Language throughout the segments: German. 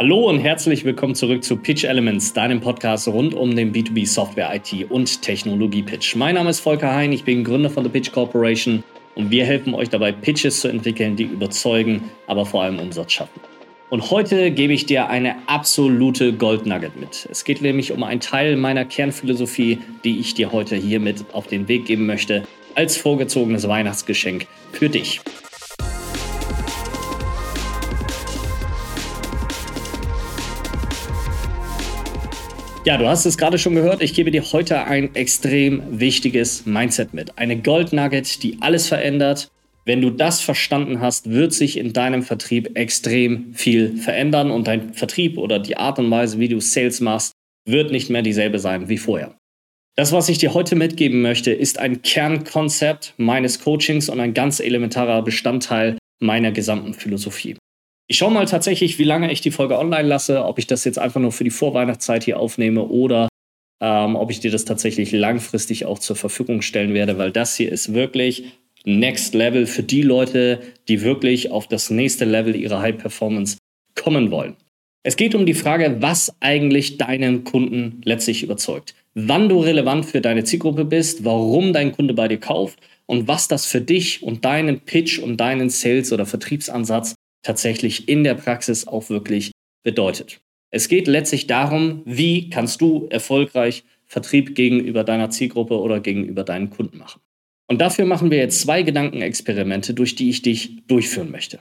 Hallo und herzlich willkommen zurück zu Pitch Elements, deinem Podcast rund um den B2B Software IT und Technologie Pitch. Mein Name ist Volker Hein, ich bin Gründer von The Pitch Corporation und wir helfen euch dabei, Pitches zu entwickeln, die überzeugen, aber vor allem Umsatz schaffen. Und heute gebe ich dir eine absolute Goldnugget mit. Es geht nämlich um einen Teil meiner Kernphilosophie, die ich dir heute hiermit auf den Weg geben möchte, als vorgezogenes Weihnachtsgeschenk für dich. Ja, du hast es gerade schon gehört. Ich gebe dir heute ein extrem wichtiges Mindset mit. Eine Gold Nugget, die alles verändert. Wenn du das verstanden hast, wird sich in deinem Vertrieb extrem viel verändern und dein Vertrieb oder die Art und Weise, wie du Sales machst, wird nicht mehr dieselbe sein wie vorher. Das, was ich dir heute mitgeben möchte, ist ein Kernkonzept meines Coachings und ein ganz elementarer Bestandteil meiner gesamten Philosophie. Ich schaue mal tatsächlich, wie lange ich die Folge online lasse, ob ich das jetzt einfach nur für die Vorweihnachtszeit hier aufnehme oder ähm, ob ich dir das tatsächlich langfristig auch zur Verfügung stellen werde, weil das hier ist wirklich Next Level für die Leute, die wirklich auf das nächste Level ihrer High Performance kommen wollen. Es geht um die Frage, was eigentlich deinen Kunden letztlich überzeugt. Wann du relevant für deine Zielgruppe bist, warum dein Kunde bei dir kauft und was das für dich und deinen Pitch und deinen Sales- oder Vertriebsansatz tatsächlich in der Praxis auch wirklich bedeutet. Es geht letztlich darum, wie kannst du erfolgreich Vertrieb gegenüber deiner Zielgruppe oder gegenüber deinen Kunden machen. Und dafür machen wir jetzt zwei Gedankenexperimente, durch die ich dich durchführen möchte.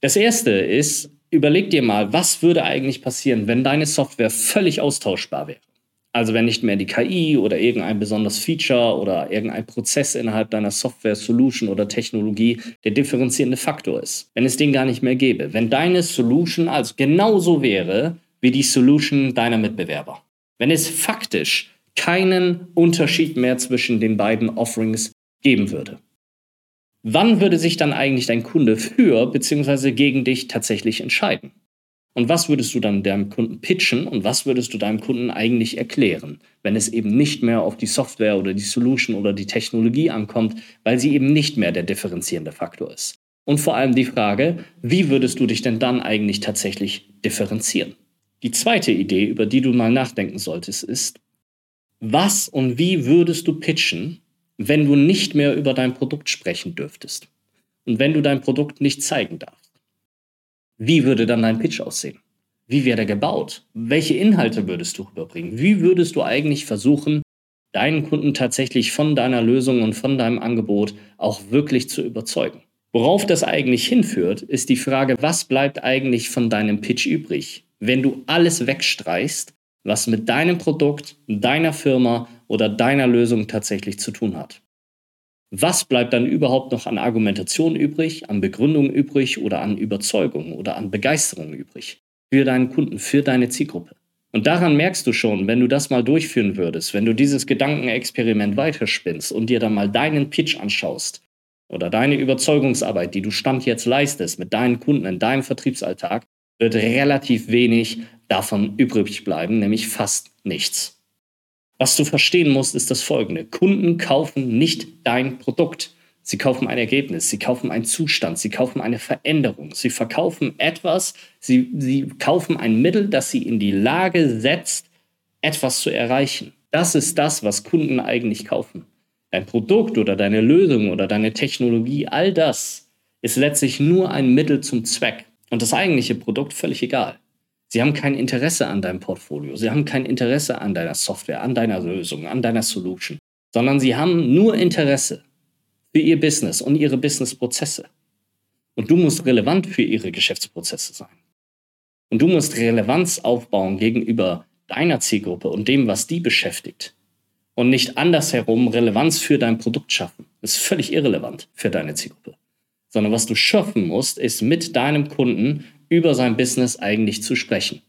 Das erste ist, überleg dir mal, was würde eigentlich passieren, wenn deine Software völlig austauschbar wäre. Also wenn nicht mehr die KI oder irgendein besonderes Feature oder irgendein Prozess innerhalb deiner Software, Solution oder Technologie der differenzierende Faktor ist. Wenn es den gar nicht mehr gäbe. Wenn deine Solution also genauso wäre wie die Solution deiner Mitbewerber. Wenn es faktisch keinen Unterschied mehr zwischen den beiden Offerings geben würde. Wann würde sich dann eigentlich dein Kunde für bzw. gegen dich tatsächlich entscheiden? Und was würdest du dann deinem Kunden pitchen und was würdest du deinem Kunden eigentlich erklären, wenn es eben nicht mehr auf die Software oder die Solution oder die Technologie ankommt, weil sie eben nicht mehr der differenzierende Faktor ist? Und vor allem die Frage, wie würdest du dich denn dann eigentlich tatsächlich differenzieren? Die zweite Idee, über die du mal nachdenken solltest, ist, was und wie würdest du pitchen, wenn du nicht mehr über dein Produkt sprechen dürftest und wenn du dein Produkt nicht zeigen darfst? Wie würde dann dein Pitch aussehen? Wie wäre der gebaut? Welche Inhalte würdest du überbringen? Wie würdest du eigentlich versuchen, deinen Kunden tatsächlich von deiner Lösung und von deinem Angebot auch wirklich zu überzeugen? Worauf das eigentlich hinführt, ist die Frage, was bleibt eigentlich von deinem Pitch übrig, wenn du alles wegstreichst, was mit deinem Produkt, deiner Firma oder deiner Lösung tatsächlich zu tun hat. Was bleibt dann überhaupt noch an Argumentation übrig, an Begründung übrig oder an Überzeugung oder an Begeisterung übrig für deinen Kunden, für deine Zielgruppe? Und daran merkst du schon, wenn du das mal durchführen würdest, wenn du dieses Gedankenexperiment weiterspinnst und dir dann mal deinen Pitch anschaust oder deine Überzeugungsarbeit, die du Stand jetzt leistest mit deinen Kunden in deinem Vertriebsalltag, wird relativ wenig davon übrig bleiben, nämlich fast nichts. Was du verstehen musst, ist das folgende. Kunden kaufen nicht dein Produkt. Sie kaufen ein Ergebnis, sie kaufen einen Zustand, sie kaufen eine Veränderung, sie verkaufen etwas, sie, sie kaufen ein Mittel, das sie in die Lage setzt, etwas zu erreichen. Das ist das, was Kunden eigentlich kaufen. Dein Produkt oder deine Lösung oder deine Technologie, all das ist letztlich nur ein Mittel zum Zweck. Und das eigentliche Produkt völlig egal. Sie haben kein Interesse an deinem Portfolio. Sie haben kein Interesse an deiner Software, an deiner Lösung, an deiner Solution, sondern sie haben nur Interesse für ihr Business und ihre Businessprozesse. Und du musst relevant für ihre Geschäftsprozesse sein. Und du musst Relevanz aufbauen gegenüber deiner Zielgruppe und dem, was die beschäftigt. Und nicht andersherum Relevanz für dein Produkt schaffen. Das ist völlig irrelevant für deine Zielgruppe. Sondern was du schaffen musst, ist mit deinem Kunden über sein Business eigentlich zu sprechen.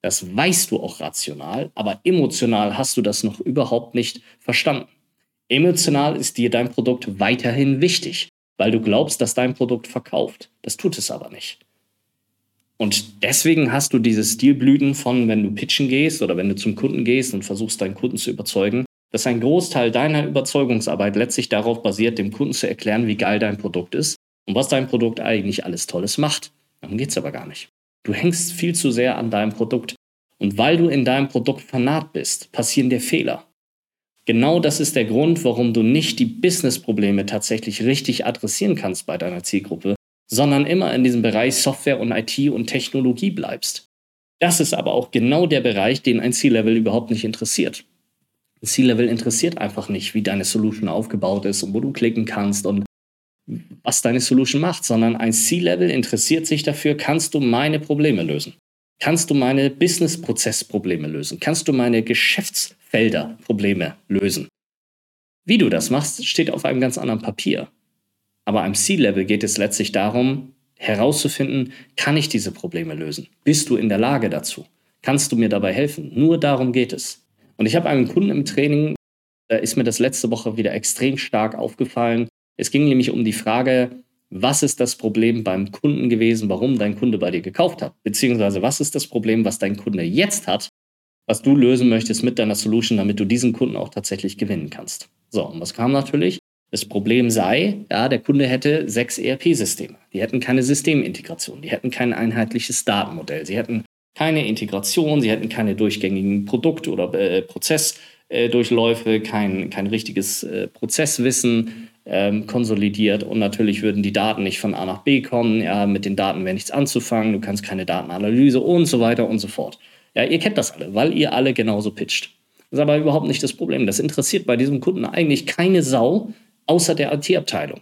Das weißt du auch rational, aber emotional hast du das noch überhaupt nicht verstanden. Emotional ist dir dein Produkt weiterhin wichtig, weil du glaubst, dass dein Produkt verkauft. Das tut es aber nicht. Und deswegen hast du diese Stilblüten von, wenn du pitchen gehst oder wenn du zum Kunden gehst und versuchst, deinen Kunden zu überzeugen, dass ein Großteil deiner Überzeugungsarbeit letztlich darauf basiert, dem Kunden zu erklären, wie geil dein Produkt ist und was dein Produkt eigentlich alles Tolles macht. Darum geht es aber gar nicht. Du hängst viel zu sehr an deinem Produkt. Und weil du in deinem Produkt vernarrt bist, passieren dir Fehler. Genau das ist der Grund, warum du nicht die Business-Probleme tatsächlich richtig adressieren kannst bei deiner Zielgruppe, sondern immer in diesem Bereich Software und IT und Technologie bleibst. Das ist aber auch genau der Bereich, den ein C-Level überhaupt nicht interessiert. Ein C-Level interessiert einfach nicht, wie deine Solution aufgebaut ist und wo du klicken kannst und was deine Solution macht, sondern ein C-Level interessiert sich dafür, kannst du meine Probleme lösen? Kannst du meine Business-Prozess-Probleme lösen? Kannst du meine Geschäftsfelder-Probleme lösen? Wie du das machst, steht auf einem ganz anderen Papier. Aber am C-Level geht es letztlich darum, herauszufinden, kann ich diese Probleme lösen? Bist du in der Lage dazu? Kannst du mir dabei helfen? Nur darum geht es. Und ich habe einen Kunden im Training, da ist mir das letzte Woche wieder extrem stark aufgefallen. Es ging nämlich um die Frage, was ist das Problem beim Kunden gewesen, warum dein Kunde bei dir gekauft hat? Beziehungsweise was ist das Problem, was dein Kunde jetzt hat, was du lösen möchtest mit deiner Solution, damit du diesen Kunden auch tatsächlich gewinnen kannst? So, und was kam natürlich? Das Problem sei, ja, der Kunde hätte sechs ERP-Systeme. Die hätten keine Systemintegration, die hätten kein einheitliches Datenmodell, sie hätten keine Integration, sie hätten keine durchgängigen Produkt- oder äh, Prozessdurchläufe, kein, kein richtiges äh, Prozesswissen, ähm, konsolidiert und natürlich würden die Daten nicht von A nach B kommen. Ja, mit den Daten wäre nichts anzufangen, du kannst keine Datenanalyse und so weiter und so fort. Ja, ihr kennt das alle, weil ihr alle genauso pitcht. Das ist aber überhaupt nicht das Problem. Das interessiert bei diesem Kunden eigentlich keine Sau außer der IT-Abteilung.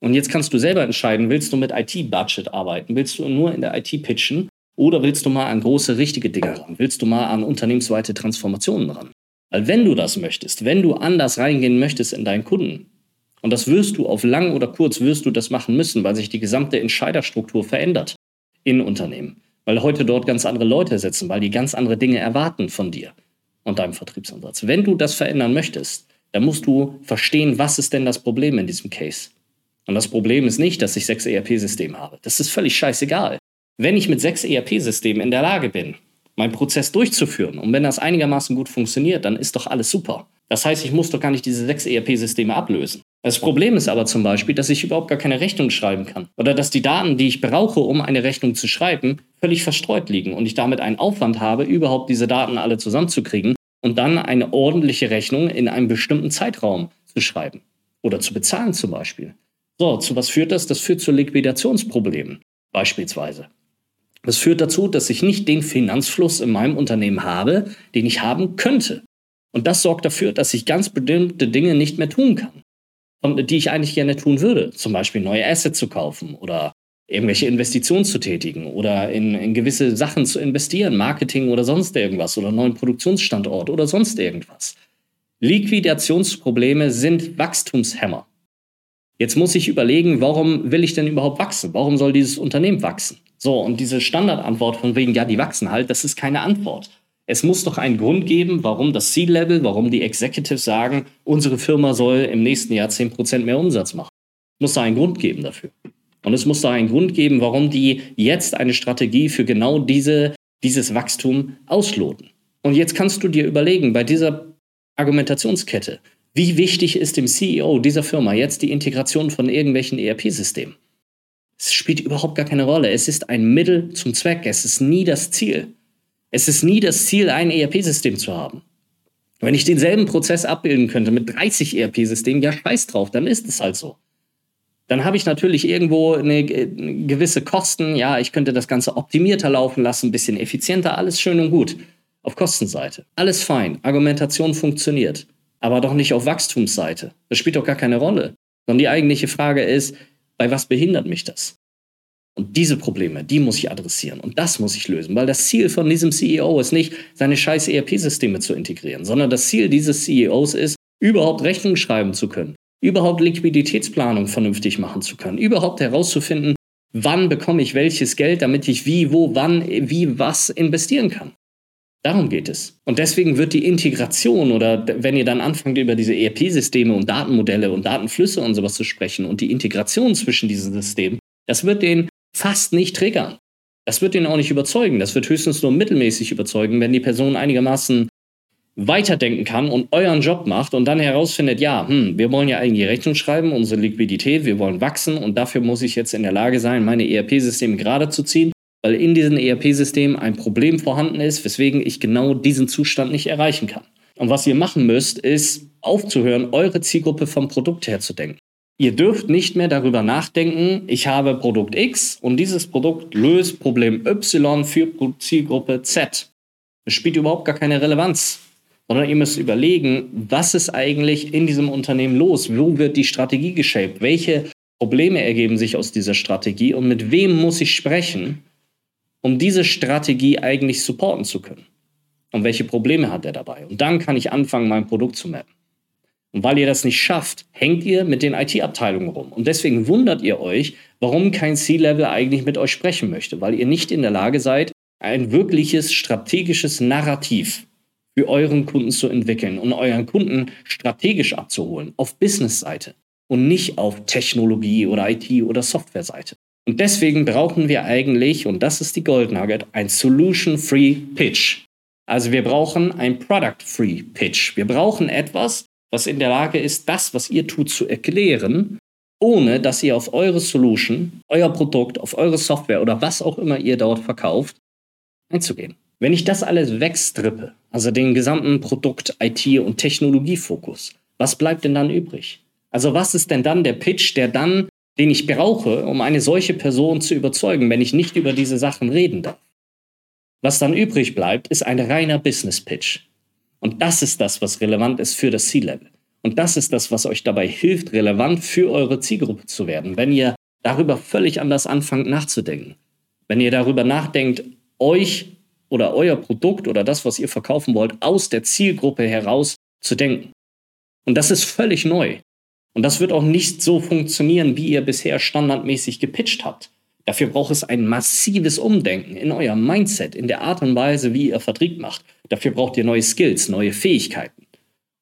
Und jetzt kannst du selber entscheiden, willst du mit IT-Budget arbeiten? Willst du nur in der IT pitchen? Oder willst du mal an große, richtige Dinge ran? Willst du mal an unternehmensweite Transformationen ran? Weil wenn du das möchtest, wenn du anders reingehen möchtest in deinen Kunden, und das wirst du auf lang oder kurz wirst du das machen müssen, weil sich die gesamte Entscheiderstruktur verändert in Unternehmen. Weil heute dort ganz andere Leute sitzen, weil die ganz andere Dinge erwarten von dir und deinem Vertriebsansatz. Wenn du das verändern möchtest, dann musst du verstehen, was ist denn das Problem in diesem Case. Und das Problem ist nicht, dass ich sechs ERP-Systeme habe. Das ist völlig scheißegal. Wenn ich mit sechs ERP-Systemen in der Lage bin, meinen Prozess durchzuführen und wenn das einigermaßen gut funktioniert, dann ist doch alles super. Das heißt, ich muss doch gar nicht diese sechs ERP-Systeme ablösen. Das Problem ist aber zum Beispiel, dass ich überhaupt gar keine Rechnung schreiben kann. Oder dass die Daten, die ich brauche, um eine Rechnung zu schreiben, völlig verstreut liegen und ich damit einen Aufwand habe, überhaupt diese Daten alle zusammenzukriegen und dann eine ordentliche Rechnung in einem bestimmten Zeitraum zu schreiben. Oder zu bezahlen zum Beispiel. So, zu was führt das? Das führt zu Liquidationsproblemen beispielsweise. Das führt dazu, dass ich nicht den Finanzfluss in meinem Unternehmen habe, den ich haben könnte. Und das sorgt dafür, dass ich ganz bestimmte Dinge nicht mehr tun kann die ich eigentlich gerne tun würde. Zum Beispiel neue Assets zu kaufen oder irgendwelche Investitionen zu tätigen oder in, in gewisse Sachen zu investieren, Marketing oder sonst irgendwas oder neuen Produktionsstandort oder sonst irgendwas. Liquidationsprobleme sind Wachstumshämmer. Jetzt muss ich überlegen, warum will ich denn überhaupt wachsen? Warum soll dieses Unternehmen wachsen? So, und diese Standardantwort von wegen, ja, die wachsen halt, das ist keine Antwort. Es muss doch einen Grund geben, warum das C-Level, warum die Executives sagen, unsere Firma soll im nächsten Jahr 10% mehr Umsatz machen. Es muss da einen Grund geben dafür. Und es muss da einen Grund geben, warum die jetzt eine Strategie für genau diese, dieses Wachstum ausloten. Und jetzt kannst du dir überlegen, bei dieser Argumentationskette, wie wichtig ist dem CEO dieser Firma jetzt die Integration von irgendwelchen ERP-Systemen? Es spielt überhaupt gar keine Rolle. Es ist ein Mittel zum Zweck. Es ist nie das Ziel. Es ist nie das Ziel, ein ERP-System zu haben. Wenn ich denselben Prozess abbilden könnte mit 30 ERP-Systemen, ja, scheiß drauf, dann ist es halt so. Dann habe ich natürlich irgendwo eine, eine gewisse Kosten. Ja, ich könnte das Ganze optimierter laufen lassen, ein bisschen effizienter, alles schön und gut. Auf Kostenseite. Alles fein. Argumentation funktioniert. Aber doch nicht auf Wachstumsseite. Das spielt doch gar keine Rolle. Sondern die eigentliche Frage ist, bei was behindert mich das? Und diese Probleme, die muss ich adressieren. Und das muss ich lösen, weil das Ziel von diesem CEO ist nicht, seine scheiß ERP-Systeme zu integrieren, sondern das Ziel dieses CEOs ist, überhaupt Rechnungen schreiben zu können, überhaupt Liquiditätsplanung vernünftig machen zu können, überhaupt herauszufinden, wann bekomme ich welches Geld, damit ich wie, wo, wann, wie, was investieren kann. Darum geht es. Und deswegen wird die Integration oder wenn ihr dann anfangt, über diese ERP-Systeme und Datenmodelle und Datenflüsse und sowas zu sprechen und die Integration zwischen diesen Systemen, das wird den fast nicht triggern. Das wird ihn auch nicht überzeugen. Das wird höchstens nur mittelmäßig überzeugen, wenn die Person einigermaßen weiterdenken kann und euren Job macht und dann herausfindet, ja, hm, wir wollen ja eigentlich Rechnung schreiben, unsere Liquidität, wir wollen wachsen und dafür muss ich jetzt in der Lage sein, meine ERP-Systeme gerade zu ziehen. weil in diesem ERP-System ein Problem vorhanden ist, weswegen ich genau diesen Zustand nicht erreichen kann. Und was ihr machen müsst, ist aufzuhören, eure Zielgruppe vom Produkt her zu denken. Ihr dürft nicht mehr darüber nachdenken, ich habe Produkt X und dieses Produkt löst Problem Y für Zielgruppe Z. Das spielt überhaupt gar keine Relevanz, sondern ihr müsst überlegen, was ist eigentlich in diesem Unternehmen los? Wo wird die Strategie geshaped? Welche Probleme ergeben sich aus dieser Strategie und mit wem muss ich sprechen, um diese Strategie eigentlich supporten zu können? Und welche Probleme hat er dabei? Und dann kann ich anfangen, mein Produkt zu mappen. Und weil ihr das nicht schafft, hängt ihr mit den IT-Abteilungen rum. Und deswegen wundert ihr euch, warum kein C-Level eigentlich mit euch sprechen möchte, weil ihr nicht in der Lage seid, ein wirkliches strategisches Narrativ für euren Kunden zu entwickeln und euren Kunden strategisch abzuholen, auf Business-Seite und nicht auf Technologie oder IT oder Software-Seite. Und deswegen brauchen wir eigentlich, und das ist die Gold Nugget, ein Solution-Free Pitch. Also wir brauchen ein Product-Free Pitch. Wir brauchen etwas, was in der Lage ist, das, was ihr tut, zu erklären, ohne dass ihr auf eure Solution, euer Produkt, auf eure Software oder was auch immer ihr dort verkauft, einzugehen. Wenn ich das alles wegstrippe, also den gesamten Produkt, IT und Technologiefokus, was bleibt denn dann übrig? Also was ist denn dann der Pitch, der dann, den ich brauche, um eine solche Person zu überzeugen, wenn ich nicht über diese Sachen reden darf? Was dann übrig bleibt, ist ein reiner Business Pitch. Und das ist das, was relevant ist für das C-Level. Und das ist das, was euch dabei hilft, relevant für eure Zielgruppe zu werden. Wenn ihr darüber völlig anders anfangt nachzudenken. Wenn ihr darüber nachdenkt, euch oder euer Produkt oder das, was ihr verkaufen wollt, aus der Zielgruppe heraus zu denken. Und das ist völlig neu. Und das wird auch nicht so funktionieren, wie ihr bisher standardmäßig gepitcht habt. Dafür braucht es ein massives Umdenken in eurem Mindset, in der Art und Weise, wie ihr Vertrieb macht. Dafür braucht ihr neue Skills, neue Fähigkeiten.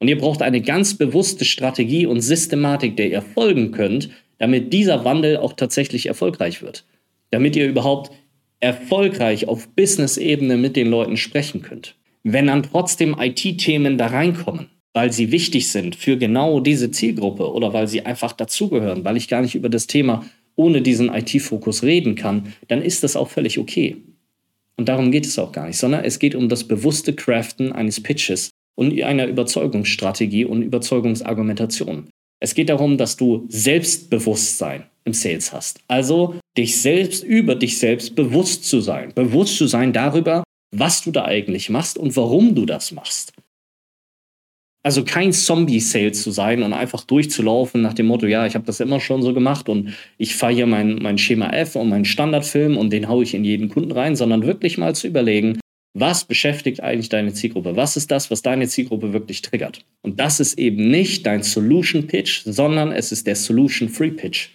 Und ihr braucht eine ganz bewusste Strategie und Systematik, der ihr folgen könnt, damit dieser Wandel auch tatsächlich erfolgreich wird. Damit ihr überhaupt erfolgreich auf Business-Ebene mit den Leuten sprechen könnt. Wenn dann trotzdem IT-Themen da reinkommen, weil sie wichtig sind für genau diese Zielgruppe oder weil sie einfach dazugehören, weil ich gar nicht über das Thema ohne diesen IT-Fokus reden kann, dann ist das auch völlig okay. Und darum geht es auch gar nicht, sondern es geht um das bewusste Craften eines Pitches und einer Überzeugungsstrategie und Überzeugungsargumentation. Es geht darum, dass du Selbstbewusstsein im Sales hast. Also dich selbst über dich selbst bewusst zu sein. Bewusst zu sein darüber, was du da eigentlich machst und warum du das machst. Also kein Zombie-Sales zu sein und einfach durchzulaufen nach dem Motto, ja, ich habe das immer schon so gemacht und ich fahre hier mein, mein Schema F und meinen Standardfilm und den haue ich in jeden Kunden rein, sondern wirklich mal zu überlegen, was beschäftigt eigentlich deine Zielgruppe? Was ist das, was deine Zielgruppe wirklich triggert? Und das ist eben nicht dein Solution Pitch, sondern es ist der Solution Free Pitch.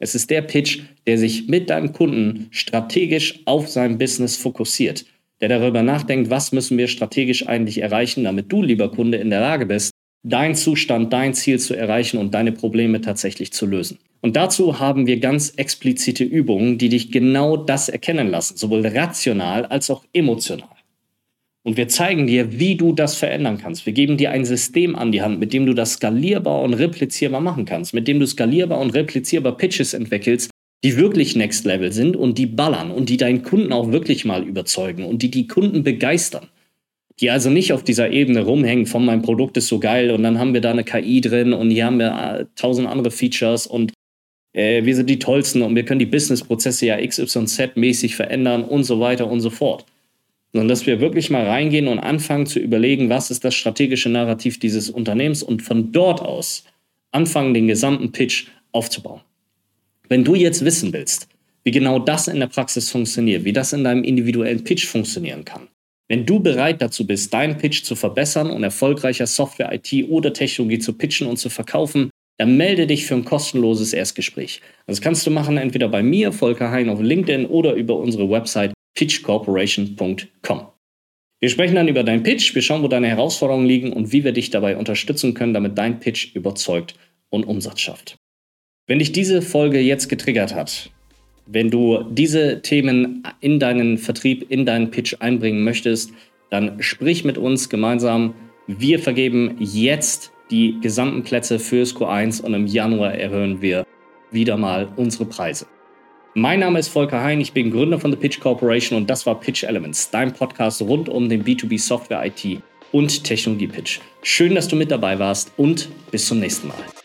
Es ist der Pitch, der sich mit deinem Kunden strategisch auf sein Business fokussiert der darüber nachdenkt, was müssen wir strategisch eigentlich erreichen, damit du, lieber Kunde, in der Lage bist, deinen Zustand, dein Ziel zu erreichen und deine Probleme tatsächlich zu lösen. Und dazu haben wir ganz explizite Übungen, die dich genau das erkennen lassen, sowohl rational als auch emotional. Und wir zeigen dir, wie du das verändern kannst. Wir geben dir ein System an die Hand, mit dem du das skalierbar und replizierbar machen kannst, mit dem du skalierbar und replizierbar Pitches entwickelst, die wirklich Next Level sind und die ballern und die deinen Kunden auch wirklich mal überzeugen und die die Kunden begeistern. Die also nicht auf dieser Ebene rumhängen von meinem Produkt ist so geil und dann haben wir da eine KI drin und hier haben wir äh, tausend andere Features und äh, wir sind die tollsten und wir können die Businessprozesse ja XYZ-mäßig verändern und so weiter und so fort. Sondern dass wir wirklich mal reingehen und anfangen zu überlegen, was ist das strategische Narrativ dieses Unternehmens und von dort aus anfangen, den gesamten Pitch aufzubauen. Wenn du jetzt wissen willst, wie genau das in der Praxis funktioniert, wie das in deinem individuellen Pitch funktionieren kann, wenn du bereit dazu bist, deinen Pitch zu verbessern und erfolgreicher Software, IT oder Technologie zu pitchen und zu verkaufen, dann melde dich für ein kostenloses Erstgespräch. Das kannst du machen entweder bei mir, Volker Hein, auf LinkedIn oder über unsere Website pitchcorporation.com. Wir sprechen dann über deinen Pitch, wir schauen, wo deine Herausforderungen liegen und wie wir dich dabei unterstützen können, damit dein Pitch überzeugt und Umsatz schafft. Wenn dich diese Folge jetzt getriggert hat, wenn du diese Themen in deinen Vertrieb, in deinen Pitch einbringen möchtest, dann sprich mit uns gemeinsam. Wir vergeben jetzt die gesamten Plätze fürs Q1 und im Januar erhöhen wir wieder mal unsere Preise. Mein Name ist Volker Hein, ich bin Gründer von The Pitch Corporation und das war Pitch Elements, dein Podcast rund um den B2B Software IT und Technologie Pitch. Schön, dass du mit dabei warst und bis zum nächsten Mal.